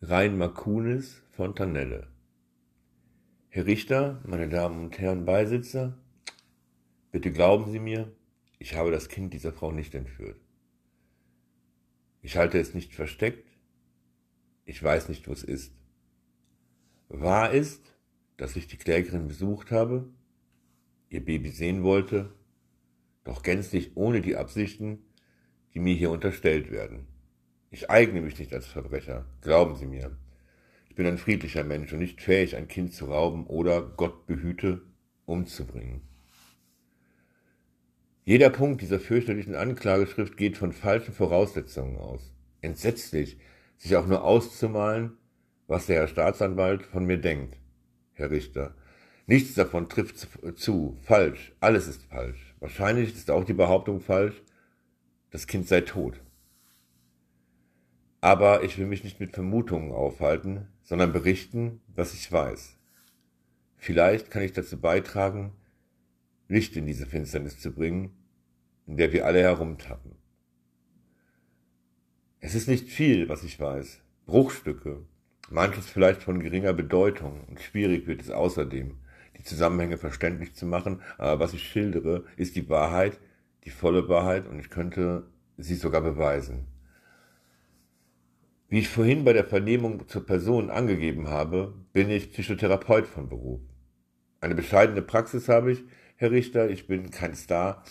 Rein Makunis Fontanelle. Herr Richter, meine Damen und Herren Beisitzer, bitte glauben Sie mir, ich habe das Kind dieser Frau nicht entführt. Ich halte es nicht versteckt, ich weiß nicht, wo es ist. Wahr ist, dass ich die Klägerin besucht habe, ihr Baby sehen wollte, doch gänzlich ohne die Absichten, die mir hier unterstellt werden. Ich eigne mich nicht als Verbrecher, glauben Sie mir. Ich bin ein friedlicher Mensch und nicht fähig, ein Kind zu rauben oder, Gott behüte, umzubringen. Jeder Punkt dieser fürchterlichen Anklageschrift geht von falschen Voraussetzungen aus. Entsetzlich, sich auch nur auszumalen, was der Herr Staatsanwalt von mir denkt, Herr Richter. Nichts davon trifft zu, falsch, alles ist falsch. Wahrscheinlich ist auch die Behauptung falsch, das Kind sei tot. Aber ich will mich nicht mit Vermutungen aufhalten, sondern berichten, was ich weiß. Vielleicht kann ich dazu beitragen, Licht in diese Finsternis zu bringen, in der wir alle herumtappen. Es ist nicht viel, was ich weiß. Bruchstücke, manches vielleicht von geringer Bedeutung und schwierig wird es außerdem, die Zusammenhänge verständlich zu machen, aber was ich schildere, ist die Wahrheit, die volle Wahrheit und ich könnte sie sogar beweisen. Wie ich vorhin bei der Vernehmung zur Person angegeben habe, bin ich Psychotherapeut von Beruf. Eine bescheidene Praxis habe ich, Herr Richter, ich bin kein Star,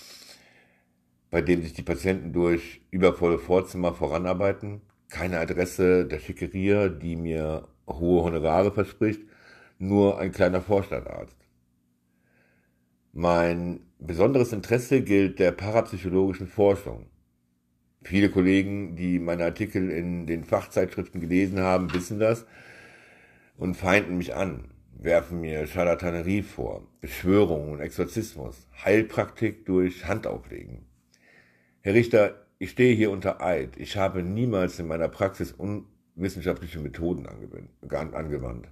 bei dem sich die Patienten durch übervolle Vorzimmer voranarbeiten, keine Adresse der Schickeria, die mir hohe Honorare verspricht, nur ein kleiner Vorstadtarzt. Mein besonderes Interesse gilt der parapsychologischen Forschung. Viele Kollegen, die meine Artikel in den Fachzeitschriften gelesen haben, wissen das und feinden mich an, werfen mir Charlatanerie vor, Beschwörung und Exorzismus, Heilpraktik durch Handauflegen. Herr Richter, ich stehe hier unter Eid. Ich habe niemals in meiner Praxis unwissenschaftliche Methoden angewandt.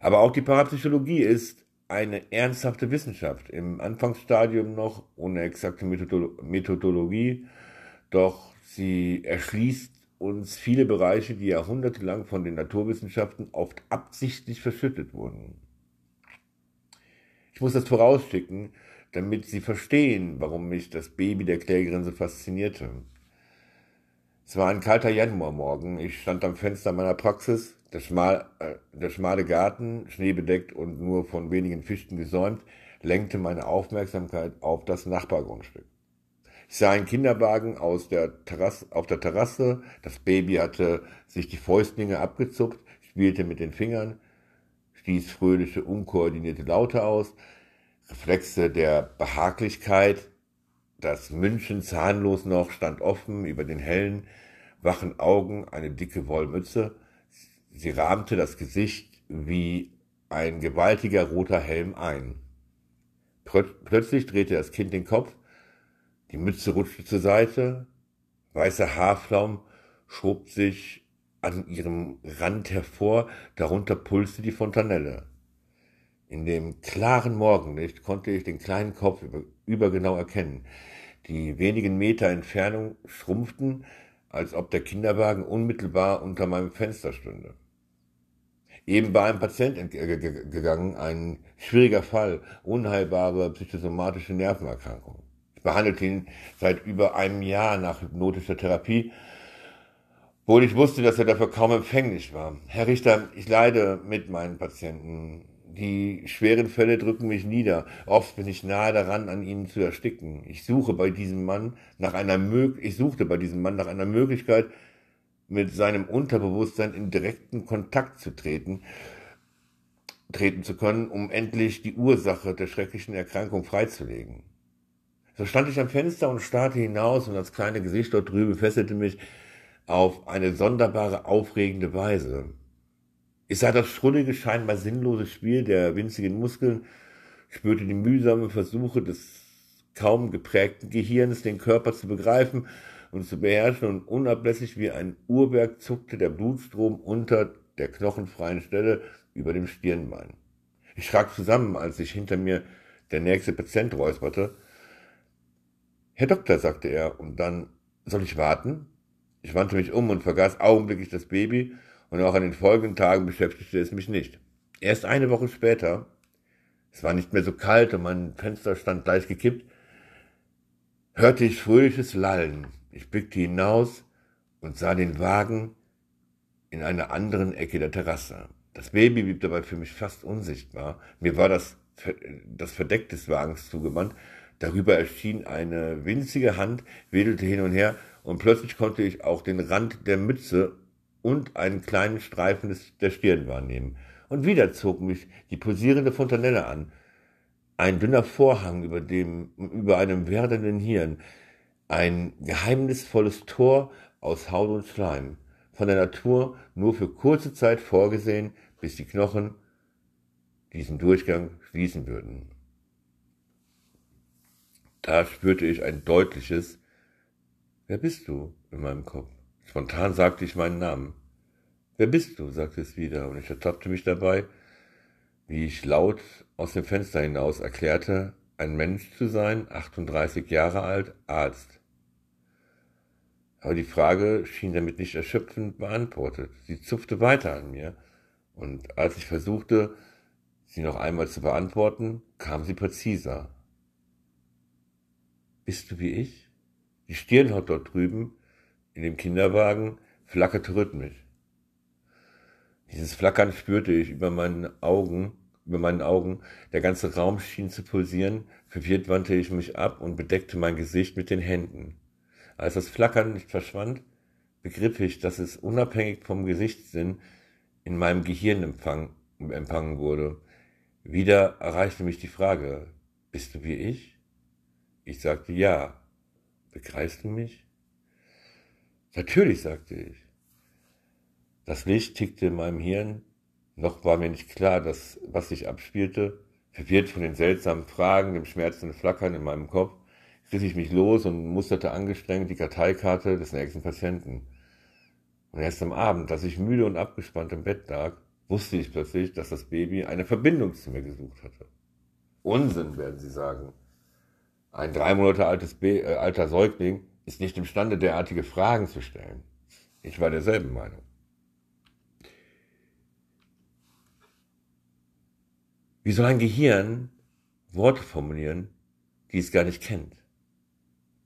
Aber auch die Parapsychologie ist eine ernsthafte Wissenschaft, im Anfangsstadium noch ohne exakte Methodologie doch sie erschließt uns viele Bereiche, die jahrhundertelang von den Naturwissenschaften oft absichtlich verschüttet wurden. Ich muss das vorausschicken, damit Sie verstehen, warum mich das Baby der Klägerin so faszinierte. Es war ein kalter Januarmorgen. Ich stand am Fenster meiner Praxis, der, schmal, äh, der schmale Garten, schneebedeckt und nur von wenigen Fichten gesäumt, lenkte meine Aufmerksamkeit auf das Nachbargrundstück. Ich sah einen Kinderwagen aus der Terrasse, auf der Terrasse. Das Baby hatte sich die Fäustlinge abgezupft, spielte mit den Fingern, stieß fröhliche, unkoordinierte Laute aus. Reflexe der Behaglichkeit. Das München zahnlos noch stand offen über den hellen, wachen Augen eine dicke Wollmütze. Sie rahmte das Gesicht wie ein gewaltiger roter Helm ein. Plötzlich drehte das Kind den Kopf die Mütze rutschte zur Seite, weißer Haarflaum schob sich an ihrem Rand hervor, darunter pulste die Fontanelle. In dem klaren Morgenlicht konnte ich den kleinen Kopf über, übergenau erkennen. Die wenigen Meter Entfernung schrumpften, als ob der Kinderwagen unmittelbar unter meinem Fenster stünde. Eben war ein Patient entgegangen, ein schwieriger Fall, unheilbare psychosomatische Nervenerkrankung behandelt ihn seit über einem Jahr nach hypnotischer Therapie, obwohl ich wusste, dass er dafür kaum empfänglich war. Herr Richter, ich leide mit meinen Patienten. Die schweren Fälle drücken mich nieder. Oft bin ich nahe daran, an ihnen zu ersticken. Ich suche bei diesem Mann nach einer Mög ich suchte bei diesem Mann nach einer Möglichkeit, mit seinem Unterbewusstsein in direkten Kontakt zu treten, treten zu können, um endlich die Ursache der schrecklichen Erkrankung freizulegen. So stand ich am Fenster und starrte hinaus und das kleine Gesicht dort drüben fesselte mich auf eine sonderbare, aufregende Weise. Ich sah das schrullige, scheinbar sinnlose Spiel der winzigen Muskeln, spürte die mühsamen Versuche des kaum geprägten Gehirns, den Körper zu begreifen und zu beherrschen, und unablässig wie ein Uhrwerk zuckte der Blutstrom unter der knochenfreien Stelle über dem Stirnbein. Ich schrak zusammen, als sich hinter mir der nächste Patient räusperte, Herr Doktor, sagte er, und dann, soll ich warten? Ich wandte mich um und vergaß augenblicklich das Baby und auch an den folgenden Tagen beschäftigte es mich nicht. Erst eine Woche später, es war nicht mehr so kalt und mein Fenster stand gleich gekippt, hörte ich fröhliches Lallen. Ich blickte hinaus und sah den Wagen in einer anderen Ecke der Terrasse. Das Baby blieb dabei für mich fast unsichtbar. Mir war das, das Verdeck des Wagens zugewandt. Darüber erschien eine winzige Hand, wedelte hin und her und plötzlich konnte ich auch den Rand der Mütze und einen kleinen Streifen des, der Stirn wahrnehmen. Und wieder zog mich die pulsierende Fontanelle an. Ein dünner Vorhang über dem, über einem werdenden Hirn. Ein geheimnisvolles Tor aus Haut und Schleim. Von der Natur nur für kurze Zeit vorgesehen, bis die Knochen diesen Durchgang schließen würden. Da spürte ich ein deutliches Wer bist du in meinem Kopf? Spontan sagte ich meinen Namen. Wer bist du? sagte es wieder, und ich ertappte mich dabei, wie ich laut aus dem Fenster hinaus erklärte, ein Mensch zu sein, 38 Jahre alt, Arzt. Aber die Frage schien damit nicht erschöpfend beantwortet. Sie zupfte weiter an mir, und als ich versuchte, sie noch einmal zu beantworten, kam sie präziser. Bist du wie ich? Die Stirnhaut dort drüben, in dem Kinderwagen, flackerte rhythmisch. Dieses Flackern spürte ich über meinen Augen, über meinen Augen. Der ganze Raum schien zu pulsieren. Verwirrt wandte ich mich ab und bedeckte mein Gesicht mit den Händen. Als das Flackern nicht verschwand, begriff ich, dass es unabhängig vom Gesichtssinn in meinem Gehirn empfang, empfangen wurde. Wieder erreichte mich die Frage, bist du wie ich? Ich sagte ja. Begreifst du mich? Natürlich, sagte ich. Das Licht tickte in meinem Hirn. Noch war mir nicht klar, dass, was sich abspielte. Verwirrt von den seltsamen Fragen, dem schmerzenden Flackern in meinem Kopf, riss ich mich los und musterte angestrengt die Karteikarte des nächsten Patienten. Und erst am Abend, als ich müde und abgespannt im Bett lag, wusste ich plötzlich, dass das Baby eine Verbindung zu mir gesucht hatte. Unsinn, werden Sie sagen. Ein drei Monate altes Be äh, alter Säugling ist nicht imstande, derartige Fragen zu stellen. Ich war derselben Meinung. Wie soll ein Gehirn Worte formulieren, die es gar nicht kennt?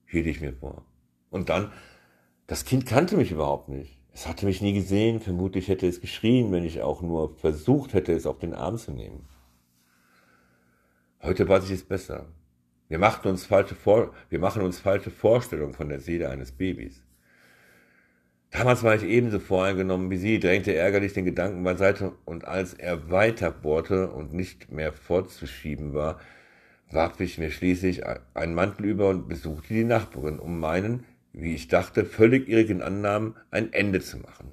Hielt ich mir vor. Und dann, das Kind kannte mich überhaupt nicht. Es hatte mich nie gesehen, vermutlich hätte es geschrien, wenn ich auch nur versucht hätte, es auf den Arm zu nehmen. Heute weiß ich es besser. Wir, machten uns falsche Vor wir machen uns falsche Vorstellungen von der Seele eines Babys. Damals war ich ebenso voreingenommen wie sie, drängte ärgerlich den Gedanken beiseite, und als er weiter bohrte und nicht mehr fortzuschieben war, warf ich mir schließlich einen Mantel über und besuchte die Nachbarin, um meinen, wie ich dachte, völlig irrigen Annahmen ein Ende zu machen.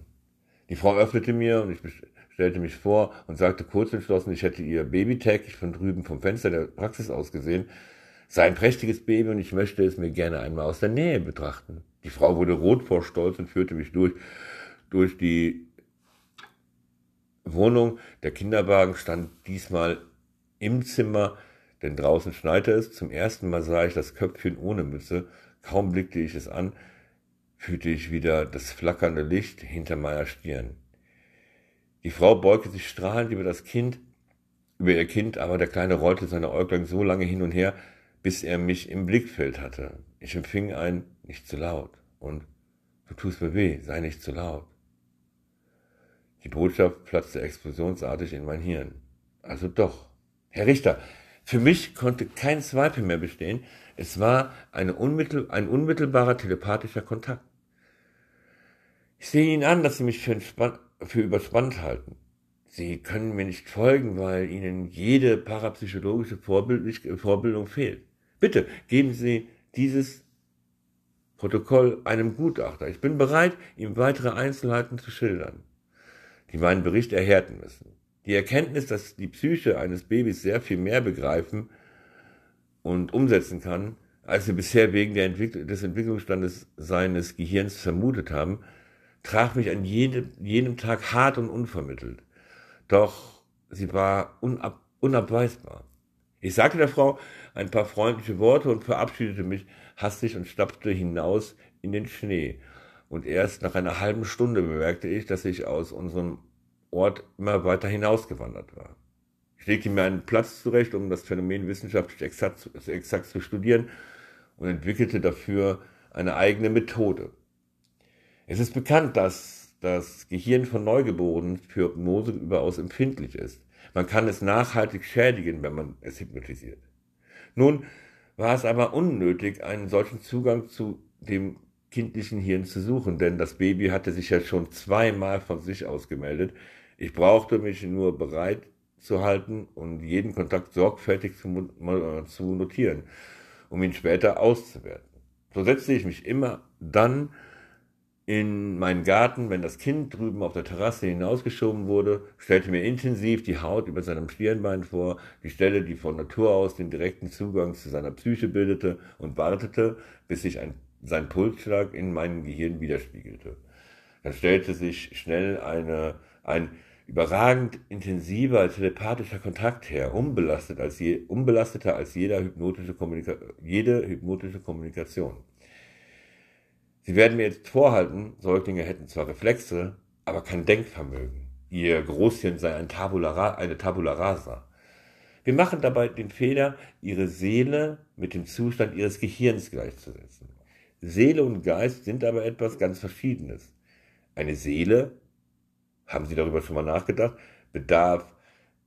Die Frau öffnete mir und ich stellte mich vor und sagte kurz entschlossen, ich hätte ihr Baby täglich von drüben vom Fenster der Praxis aus gesehen, sei ein prächtiges Baby und ich möchte es mir gerne einmal aus der Nähe betrachten. Die Frau wurde rot vor Stolz und führte mich durch, durch die Wohnung. Der Kinderwagen stand diesmal im Zimmer, denn draußen schneite es. Zum ersten Mal sah ich das Köpfchen ohne Mütze Kaum blickte ich es an, fühlte ich wieder das flackernde Licht hinter meiner Stirn. Die Frau beugte sich strahlend über das Kind, über ihr Kind, aber der Kleine rollte seine Äuglein so lange hin und her, bis er mich im Blickfeld hatte. Ich empfing ein nicht zu laut und du tust mir weh, sei nicht zu laut. Die Botschaft platzte explosionsartig in mein Hirn. Also doch. Herr Richter, für mich konnte kein Zweifel mehr bestehen, es war unmittel, ein unmittelbarer telepathischer Kontakt. Ich sehe Ihnen an, dass Sie mich für, für überspannt halten. Sie können mir nicht folgen, weil Ihnen jede parapsychologische Vorbildung fehlt. Bitte geben Sie dieses Protokoll einem Gutachter. Ich bin bereit, ihm weitere Einzelheiten zu schildern, die meinen Bericht erhärten müssen. Die Erkenntnis, dass die Psyche eines Babys sehr viel mehr begreifen und umsetzen kann, als wir bisher wegen Entwickl des Entwicklungsstandes seines Gehirns vermutet haben, traf mich an jedem, jenem Tag hart und unvermittelt. Doch sie war unab, unabweisbar. Ich sagte der Frau ein paar freundliche Worte und verabschiedete mich hastig und stapfte hinaus in den Schnee. und erst nach einer halben Stunde bemerkte ich, dass ich aus unserem Ort immer weiter hinausgewandert war. Ich legte mir einen Platz zurecht, um das Phänomen wissenschaftlich exakt, exakt zu studieren und entwickelte dafür eine eigene Methode. Es ist bekannt, dass das Gehirn von Neugeborenen für Hypnose überaus empfindlich ist. Man kann es nachhaltig schädigen, wenn man es hypnotisiert. Nun war es aber unnötig, einen solchen Zugang zu dem kindlichen Hirn zu suchen, denn das Baby hatte sich ja schon zweimal von sich aus gemeldet. Ich brauchte mich nur bereit zu halten und jeden Kontakt sorgfältig zu, äh, zu notieren, um ihn später auszuwerten. So setzte ich mich immer dann in meinen Garten, wenn das Kind drüben auf der Terrasse hinausgeschoben wurde, stellte mir intensiv die Haut über seinem Stirnbein vor, die Stelle, die von Natur aus den direkten Zugang zu seiner Psyche bildete, und wartete, bis sich ein, sein Pulsschlag in meinem Gehirn widerspiegelte. Dann stellte sich schnell eine, ein überragend intensiver telepathischer Kontakt her, unbelastet als je, unbelasteter als jeder hypnotische jede hypnotische Kommunikation. Sie werden mir jetzt vorhalten, Säuglinge hätten zwar Reflexe, aber kein Denkvermögen. Ihr Großhirn sei ein Tabula, eine Tabula rasa. Wir machen dabei den Fehler, ihre Seele mit dem Zustand ihres Gehirns gleichzusetzen. Seele und Geist sind aber etwas ganz Verschiedenes. Eine Seele haben Sie darüber schon mal nachgedacht, bedarf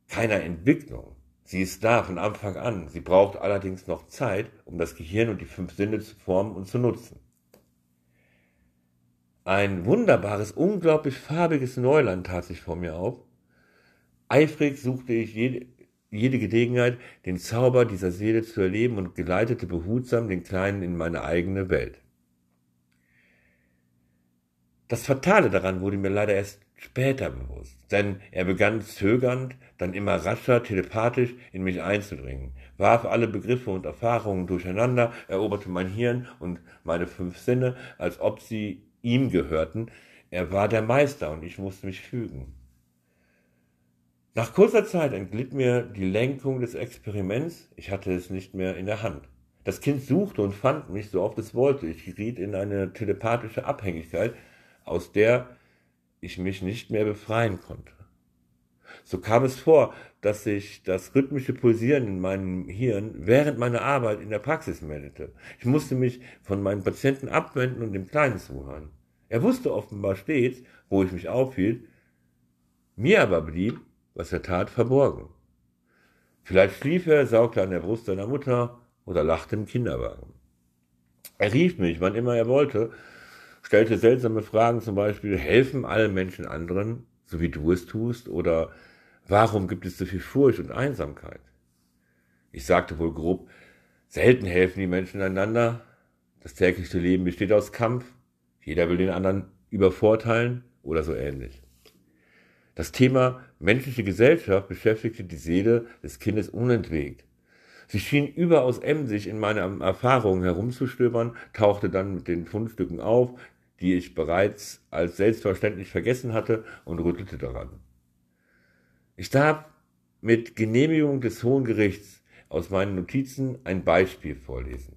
keiner Entwicklung. Sie ist da von Anfang an. Sie braucht allerdings noch Zeit, um das Gehirn und die fünf Sinne zu formen und zu nutzen. Ein wunderbares, unglaublich farbiges Neuland tat sich vor mir auf. Eifrig suchte ich jede, jede Gelegenheit, den Zauber dieser Seele zu erleben und geleitete behutsam den Kleinen in meine eigene Welt. Das Fatale daran wurde mir leider erst später bewusst, denn er begann zögernd, dann immer rascher, telepathisch in mich einzudringen, warf alle Begriffe und Erfahrungen durcheinander, eroberte mein Hirn und meine fünf Sinne, als ob sie ihm gehörten. Er war der Meister und ich musste mich fügen. Nach kurzer Zeit entglitt mir die Lenkung des Experiments, ich hatte es nicht mehr in der Hand. Das Kind suchte und fand mich, so oft es wollte. Ich geriet in eine telepathische Abhängigkeit, aus der ich mich nicht mehr befreien konnte. So kam es vor, dass sich das rhythmische Pulsieren in meinem Hirn während meiner Arbeit in der Praxis meldete. Ich musste mich von meinen Patienten abwenden und dem Kleinen zuhören. Er wusste offenbar stets, wo ich mich aufhielt, mir aber blieb, was er tat, verborgen. Vielleicht schlief er, saugte an der Brust seiner Mutter oder lachte im Kinderwagen. Er rief mich, wann immer er wollte, stellte seltsame Fragen, zum Beispiel, helfen alle Menschen anderen, so wie du es tust, oder warum gibt es so viel Furcht und Einsamkeit? Ich sagte wohl grob, selten helfen die Menschen einander, das tägliche Leben besteht aus Kampf, jeder will den anderen übervorteilen oder so ähnlich. Das Thema menschliche Gesellschaft beschäftigte die Seele des Kindes unentwegt. Sie schien überaus emsig in meine Erfahrungen herumzustöbern, tauchte dann mit den Fundstücken auf, die ich bereits als selbstverständlich vergessen hatte und rüttelte daran. Ich darf mit Genehmigung des Hohen Gerichts aus meinen Notizen ein Beispiel vorlesen.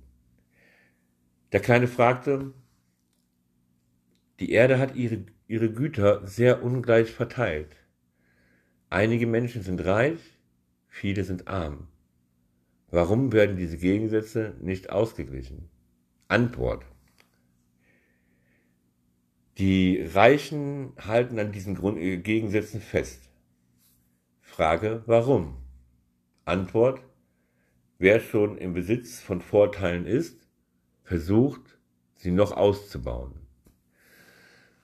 Der Kleine fragte, die Erde hat ihre, ihre Güter sehr ungleich verteilt. Einige Menschen sind reich, viele sind arm. Warum werden diese Gegensätze nicht ausgeglichen? Antwort. Die Reichen halten an diesen Grund Gegensätzen fest. Frage, warum? Antwort, wer schon im Besitz von Vorteilen ist, versucht, sie noch auszubauen.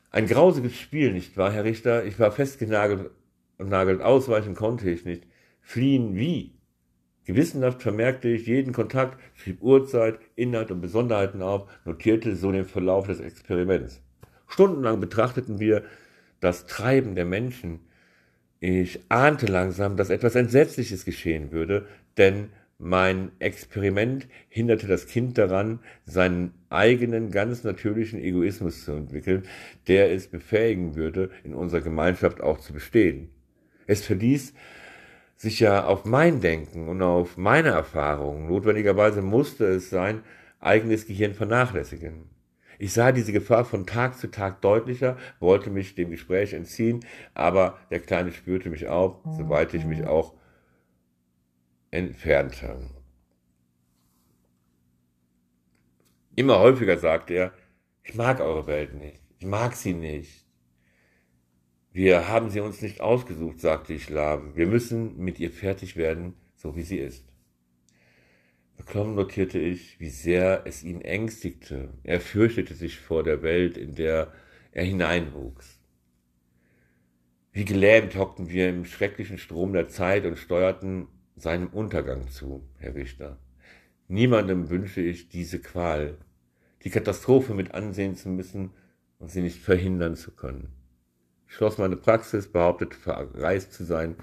Ein grausiges Spiel, nicht wahr, Herr Richter? Ich war festgenagelt, nagelt, ausweichen konnte ich nicht. Fliehen wie? Gewissenhaft vermerkte ich jeden Kontakt, schrieb Uhrzeit, Inhalt und Besonderheiten auf, notierte so den Verlauf des Experiments. Stundenlang betrachteten wir das Treiben der Menschen. Ich ahnte langsam, dass etwas Entsetzliches geschehen würde, denn mein Experiment hinderte das Kind daran, seinen eigenen ganz natürlichen Egoismus zu entwickeln, der es befähigen würde, in unserer Gemeinschaft auch zu bestehen. Es verließ sich ja auf mein Denken und auf meine Erfahrungen. Notwendigerweise musste es sein eigenes Gehirn vernachlässigen. Ich sah diese Gefahr von Tag zu Tag deutlicher, wollte mich dem Gespräch entziehen, aber der Kleine spürte mich auf, soweit ich mich auch entfernte. Immer häufiger sagte er, ich mag eure Welt nicht, ich mag sie nicht. Wir haben sie uns nicht ausgesucht, sagte ich lahm. Wir müssen mit ihr fertig werden, so wie sie ist. Beklommen notierte ich, wie sehr es ihn ängstigte. Er fürchtete sich vor der Welt, in der er hineinwuchs. Wie gelähmt hockten wir im schrecklichen Strom der Zeit und steuerten seinem Untergang zu, Herr Richter. Niemandem wünsche ich diese Qual, die Katastrophe mit ansehen zu müssen und sie nicht verhindern zu können. Ich schloss meine Praxis, behauptete verreist zu sein,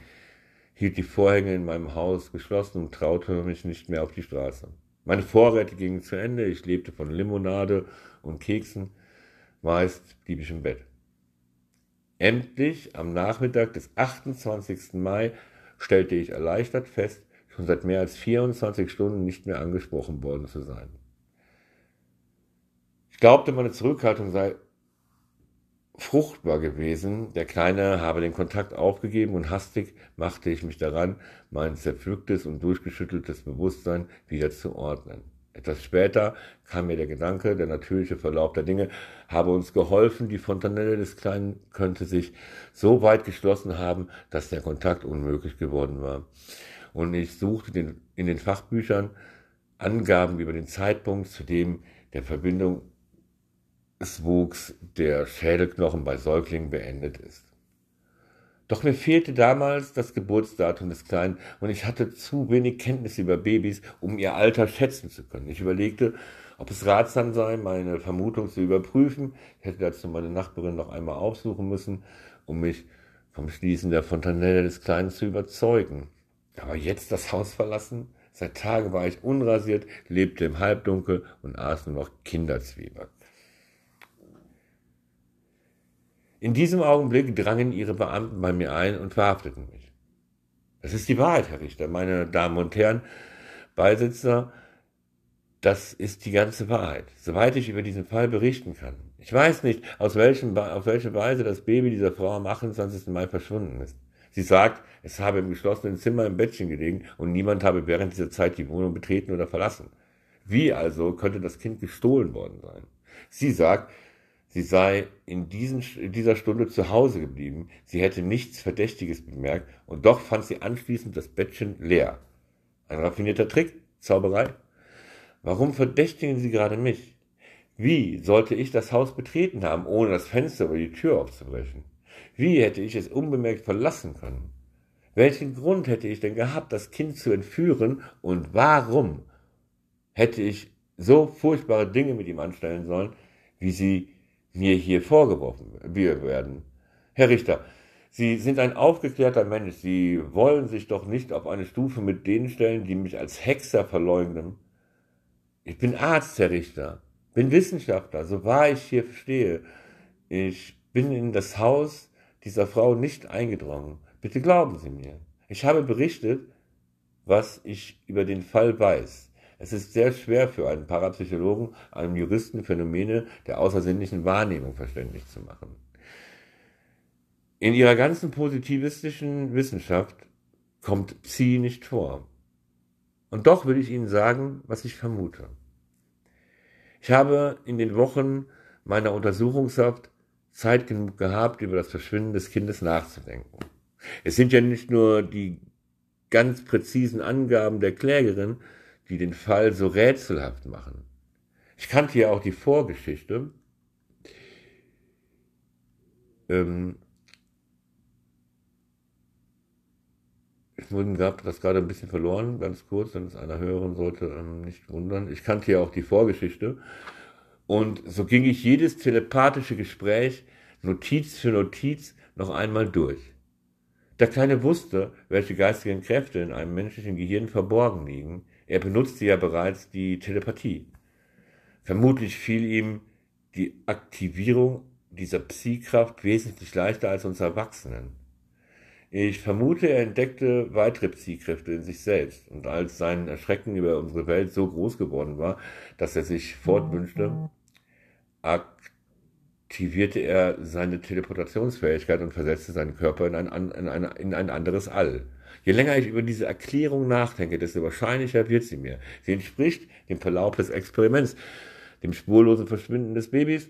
hielt die Vorhänge in meinem Haus geschlossen und traute mich nicht mehr auf die Straße. Meine Vorräte gingen zu Ende, ich lebte von Limonade und Keksen, meist blieb ich im Bett. Endlich am Nachmittag des 28. Mai stellte ich erleichtert fest, schon seit mehr als 24 Stunden nicht mehr angesprochen worden zu sein. Ich glaubte, meine Zurückhaltung sei fruchtbar gewesen. Der Kleine habe den Kontakt aufgegeben und hastig machte ich mich daran, mein zerpflücktes und durchgeschütteltes Bewusstsein wieder zu ordnen. Etwas später kam mir der Gedanke, der natürliche Verlauf der Dinge habe uns geholfen, die Fontanelle des Kleinen könnte sich so weit geschlossen haben, dass der Kontakt unmöglich geworden war. Und ich suchte den, in den Fachbüchern Angaben über den Zeitpunkt, zu dem der Verbindung des Wuchs der Schädelknochen bei Säuglingen beendet ist. Doch mir fehlte damals das Geburtsdatum des Kleinen und ich hatte zu wenig Kenntnis über Babys, um ihr Alter schätzen zu können. Ich überlegte, ob es ratsam sei, meine Vermutung zu überprüfen. Ich hätte dazu meine Nachbarin noch einmal aufsuchen müssen, um mich vom Schließen der Fontanelle des Kleinen zu überzeugen. Aber jetzt das Haus verlassen? Seit Tagen war ich unrasiert, lebte im Halbdunkel und aß nur noch Kinderzwieback. In diesem Augenblick drangen ihre Beamten bei mir ein und verhafteten mich. Das ist die Wahrheit, Herr Richter, meine Damen und Herren, Beisitzer, das ist die ganze Wahrheit, soweit ich über diesen Fall berichten kann. Ich weiß nicht, aus welchem, auf welche Weise das Baby dieser Frau am 28. Mai verschwunden ist. Sie sagt, es habe im geschlossenen Zimmer im Bettchen gelegen und niemand habe während dieser Zeit die Wohnung betreten oder verlassen. Wie also könnte das Kind gestohlen worden sein? Sie sagt, Sie sei in, diesen, in dieser Stunde zu Hause geblieben, sie hätte nichts Verdächtiges bemerkt, und doch fand sie anschließend das Bettchen leer. Ein raffinierter Trick? Zauberei? Warum verdächtigen Sie gerade mich? Wie sollte ich das Haus betreten haben, ohne das Fenster oder die Tür aufzubrechen? Wie hätte ich es unbemerkt verlassen können? Welchen Grund hätte ich denn gehabt, das Kind zu entführen und warum hätte ich so furchtbare Dinge mit ihm anstellen sollen, wie sie mir hier vorgeworfen werden. Herr Richter, Sie sind ein aufgeklärter Mensch. Sie wollen sich doch nicht auf eine Stufe mit denen stellen, die mich als Hexer verleugnen. Ich bin Arzt, Herr Richter, bin Wissenschaftler, so wahr ich hier stehe. Ich bin in das Haus dieser Frau nicht eingedrungen. Bitte glauben Sie mir. Ich habe berichtet, was ich über den Fall weiß. Es ist sehr schwer für einen Parapsychologen, einem Juristen Phänomene der außersinnlichen Wahrnehmung verständlich zu machen. In ihrer ganzen positivistischen Wissenschaft kommt Psi nicht vor. Und doch will ich Ihnen sagen, was ich vermute. Ich habe in den Wochen meiner Untersuchungshaft Zeit genug gehabt, über das Verschwinden des Kindes nachzudenken. Es sind ja nicht nur die ganz präzisen Angaben der Klägerin, die den Fall so rätselhaft machen. Ich kannte ja auch die Vorgeschichte. Ähm, ich habe das gerade ein bisschen verloren, ganz kurz, wenn es einer hören sollte, ähm, nicht wundern. Ich kannte ja auch die Vorgeschichte. Und so ging ich jedes telepathische Gespräch Notiz für Notiz noch einmal durch. Der Kleine wusste, welche geistigen Kräfte in einem menschlichen Gehirn verborgen liegen, er benutzte ja bereits die Telepathie. Vermutlich fiel ihm die Aktivierung dieser Psi-Kraft wesentlich leichter als uns Erwachsenen. Ich vermute, er entdeckte weitere Psi-Kräfte in sich selbst und als sein Erschrecken über unsere Welt so groß geworden war, dass er sich fortwünschte, aktivierte er seine Teleportationsfähigkeit und versetzte seinen Körper in ein, in ein, in ein anderes All. Je länger ich über diese Erklärung nachdenke, desto wahrscheinlicher wird sie mir. Sie entspricht dem Verlauf des Experiments, dem spurlosen Verschwinden des Babys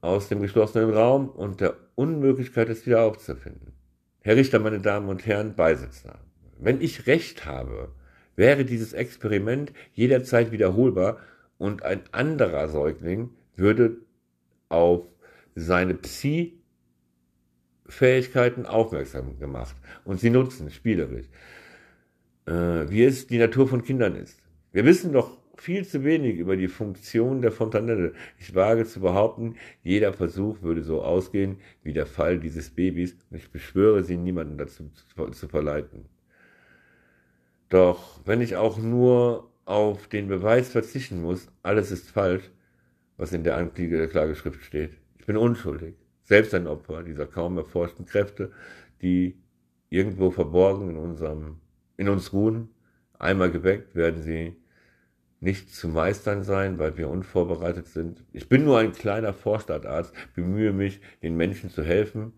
aus dem geschlossenen Raum und der Unmöglichkeit, es wieder aufzufinden. Herr Richter, meine Damen und Herren, Beisitzer, wenn ich recht habe, wäre dieses Experiment jederzeit wiederholbar und ein anderer Säugling würde auf seine Psi-Fähigkeiten aufmerksam gemacht und sie nutzen, spielerisch, äh, wie es die Natur von Kindern ist. Wir wissen doch viel zu wenig über die Funktion der Fontanelle. Ich wage zu behaupten, jeder Versuch würde so ausgehen wie der Fall dieses Babys und ich beschwöre sie, niemanden dazu zu verleiten. Doch wenn ich auch nur auf den Beweis verzichten muss, alles ist falsch, was in der Anklageschrift steht. Ich bin unschuldig, selbst ein Opfer dieser kaum erforschten Kräfte, die irgendwo verborgen in unserem, in uns ruhen. Einmal geweckt werden sie nicht zu meistern sein, weil wir unvorbereitet sind. Ich bin nur ein kleiner Vorstadtarzt, bemühe mich, den Menschen zu helfen.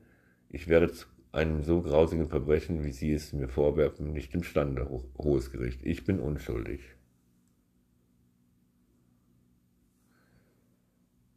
Ich werde zu einem so grausigen Verbrechen, wie Sie es mir vorwerfen, nicht imstande, hohes Gericht. Ich bin unschuldig.